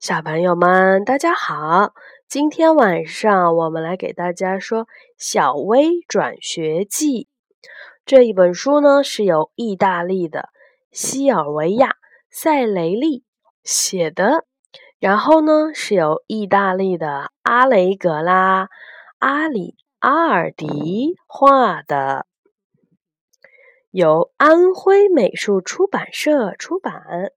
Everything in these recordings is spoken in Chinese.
小朋友们，大家好！今天晚上我们来给大家说《小薇转学记》这一本书呢，是由意大利的西尔维亚·塞雷利写的，然后呢是由意大利的阿雷格拉·阿里阿尔迪画的，由安徽美术出版社出版。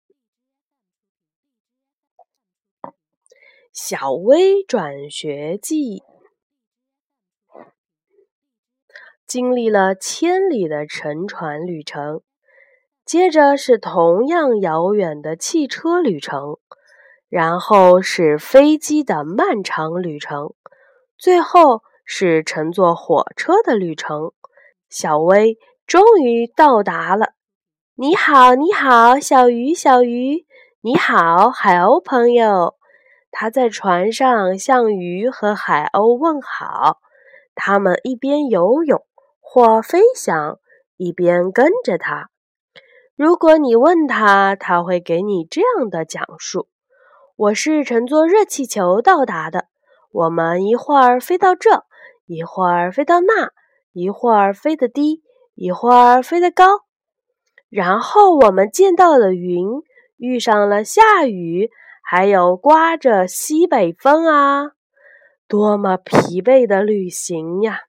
小薇转学记，经历了千里的乘船旅程，接着是同样遥远的汽车旅程，然后是飞机的漫长旅程，最后是乘坐火车的旅程。小薇终于到达了。你好，你好，小鱼，小鱼，你好，海鸥朋友。他在船上向鱼和海鸥问好，他们一边游泳或飞翔，一边跟着他。如果你问他，他会给你这样的讲述：“我是乘坐热气球到达的，我们一会儿飞到这，一会儿飞到那，一会儿飞得低，一会儿飞得高。然后我们见到了云，遇上了下雨。”还有刮着西北风啊，多么疲惫的旅行呀！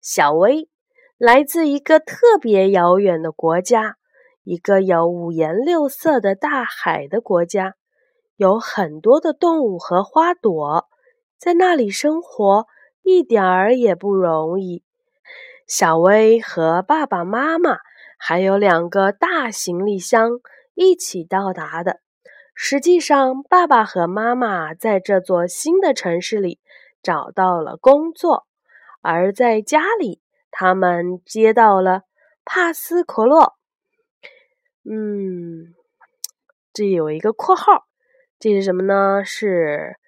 小薇来自一个特别遥远的国家，一个有五颜六色的大海的国家，有很多的动物和花朵，在那里生活一点儿也不容易。小薇和爸爸妈妈还有两个大行李箱一起到达的。实际上，爸爸和妈妈在这座新的城市里找到了工作，而在家里，他们接到了帕斯可洛。嗯，这有一个括号，这是什么呢？是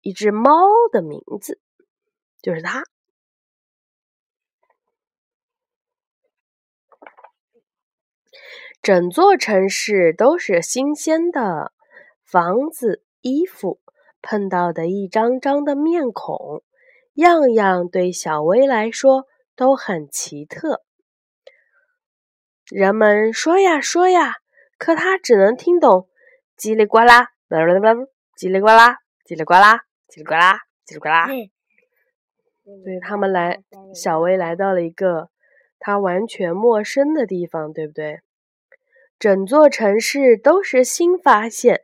一只猫的名字，就是它。整座城市都是新鲜的。房子、衣服碰到的一张张的面孔，样样对小薇来说都很奇特。人们说呀说呀，可他只能听懂叽里呱啦、叽里呱啦、叽里呱啦、叽里呱啦、叽里呱啦。对他们来，小薇来到了一个他完全陌生的地方，对不对？整座城市都是新发现。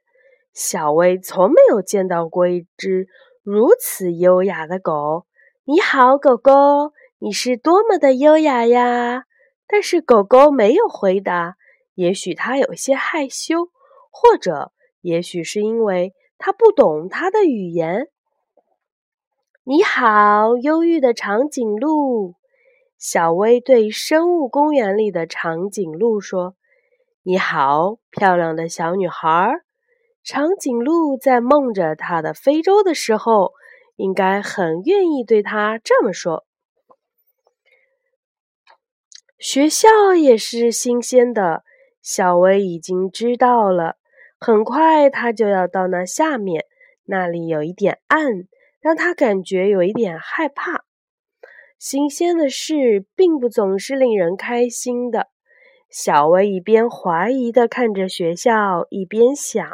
小薇从没有见到过一只如此优雅的狗。你好，狗狗，你是多么的优雅呀！但是狗狗没有回答。也许它有些害羞，或者也许是因为它不懂它的语言。你好，忧郁的长颈鹿。小薇对生物公园里的长颈鹿说：“你好，漂亮的小女孩。”长颈鹿在梦着它的非洲的时候，应该很愿意对它这么说。学校也是新鲜的，小薇已经知道了。很快，他就要到那下面，那里有一点暗，让他感觉有一点害怕。新鲜的事并不总是令人开心的。小薇一边怀疑的看着学校，一边想。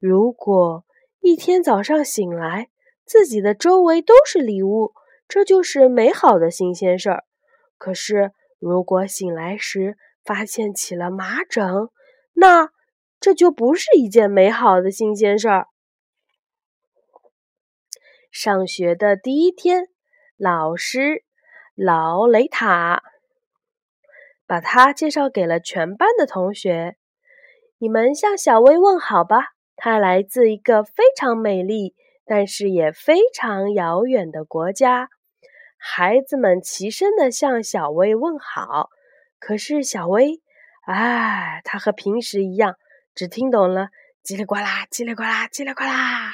如果一天早上醒来，自己的周围都是礼物，这就是美好的新鲜事儿。可是，如果醒来时发现起了麻疹，那这就不是一件美好的新鲜事儿。上学的第一天，老师劳雷塔把他介绍给了全班的同学：“你们向小薇问好吧。”它来自一个非常美丽，但是也非常遥远的国家。孩子们齐声地向小薇问好。可是小薇，哎，她和平时一样，只听懂了叽里呱啦、叽里呱啦、叽里呱啦。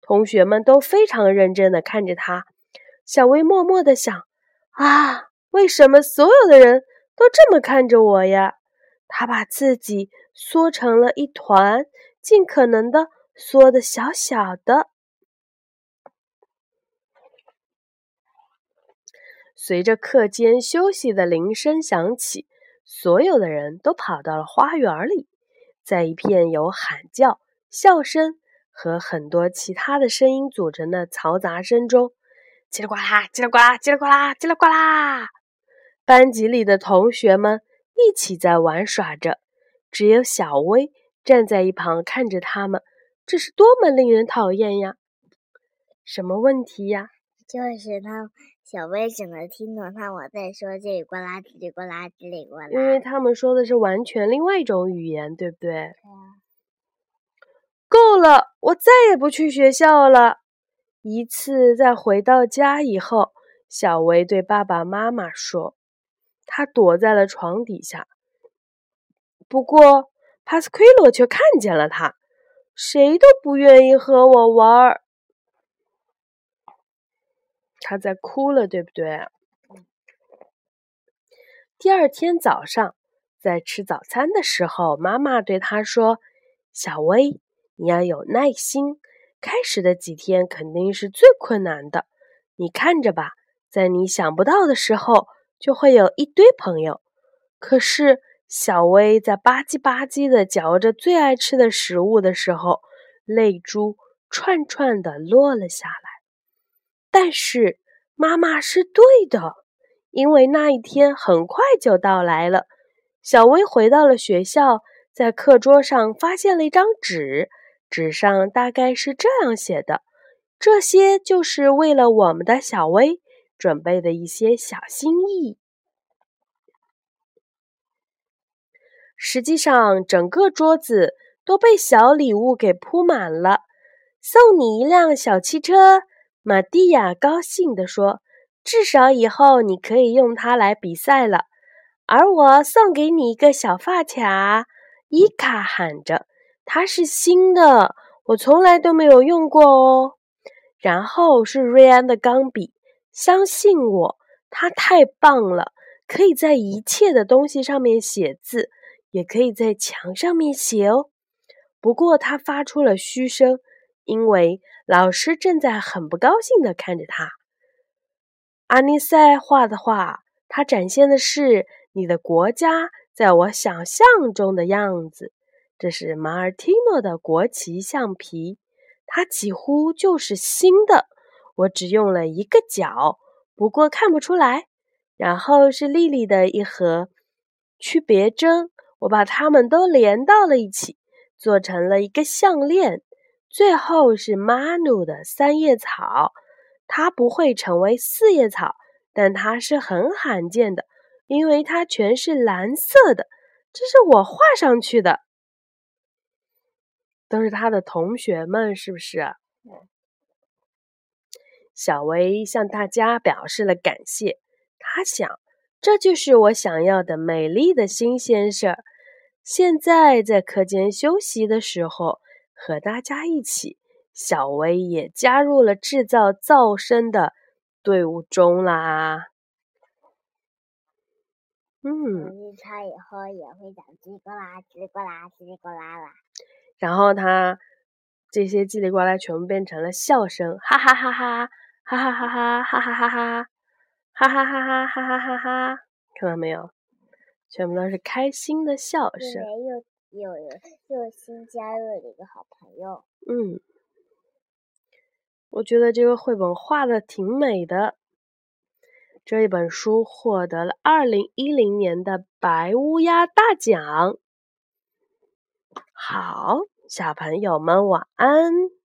同学们都非常认真地看着她。小薇默默地想：啊，为什么所有的人都这么看着我呀？她把自己。缩成了一团，尽可能的缩的小小的。随着课间休息的铃声响起，所有的人都跑到了花园里，在一片有喊叫、笑声和很多其他的声音组成的嘈杂声中，叽里呱啦，叽里呱啦，叽里呱啦，叽里呱啦，班级里的同学们一起在玩耍着，只有小薇站在一旁看着他们，这是多么令人讨厌呀！什么问题呀？就是他。小薇只能听懂他我在说这里呱啦，叽里呱啦，叽里呱啦。因为他们说的是完全另外一种语言，对不对？对啊。够了，我再也不去学校了。一次在回到家以后，小薇对爸爸妈妈说：“他躲在了床底下。”不过帕斯奎罗却看见了他，谁都不愿意和我玩儿。他在哭了，对不对？第二天早上，在吃早餐的时候，妈妈对他说：“小薇，你要有耐心。开始的几天肯定是最困难的。你看着吧，在你想不到的时候，就会有一堆朋友。可是，小薇在吧唧吧唧的嚼着最爱吃的食物的时候，泪珠串串的落了下来。”但是妈妈是对的，因为那一天很快就到来了。小薇回到了学校，在课桌上发现了一张纸，纸上大概是这样写的：“这些就是为了我们的小薇准备的一些小心意。”实际上，整个桌子都被小礼物给铺满了。送你一辆小汽车。玛蒂亚高兴地说：“至少以后你可以用它来比赛了。”而我送给你一个小发卡，伊卡喊着：“它是新的，我从来都没有用过哦。”然后是瑞安的钢笔，相信我，它太棒了，可以在一切的东西上面写字，也可以在墙上面写哦。不过他发出了嘘声。因为老师正在很不高兴地看着他。阿尼塞画的画，它展现的是你的国家在我想象中的样子。这是马尔蒂诺的国旗橡皮，它几乎就是新的。我只用了一个角，不过看不出来。然后是丽丽的一盒区别针，我把它们都连到了一起，做成了一个项链。最后是马努的三叶草，它不会成为四叶草，但它是很罕见的，因为它全是蓝色的。这是我画上去的，都是他的同学们，是不是？小薇向大家表示了感谢。他想，这就是我想要的美丽的新鲜事儿。现在在课间休息的时候。和大家一起，小薇也加入了制造噪声的队伍中啦。嗯，他以后也会讲叽里呱啦、叽里呱啦、叽里呱啦啦。然后他这些叽里呱啦全部变成了笑声，哈哈哈哈，哈哈哈哈，哈哈哈哈，哈哈哈哈，哈哈哈哈，看到没有？全部都是开心的笑声。又有又新加入了一个好朋友。嗯，我觉得这个绘本画的挺美的。这一本书获得了二零一零年的白乌鸦大奖。好，小朋友们晚安。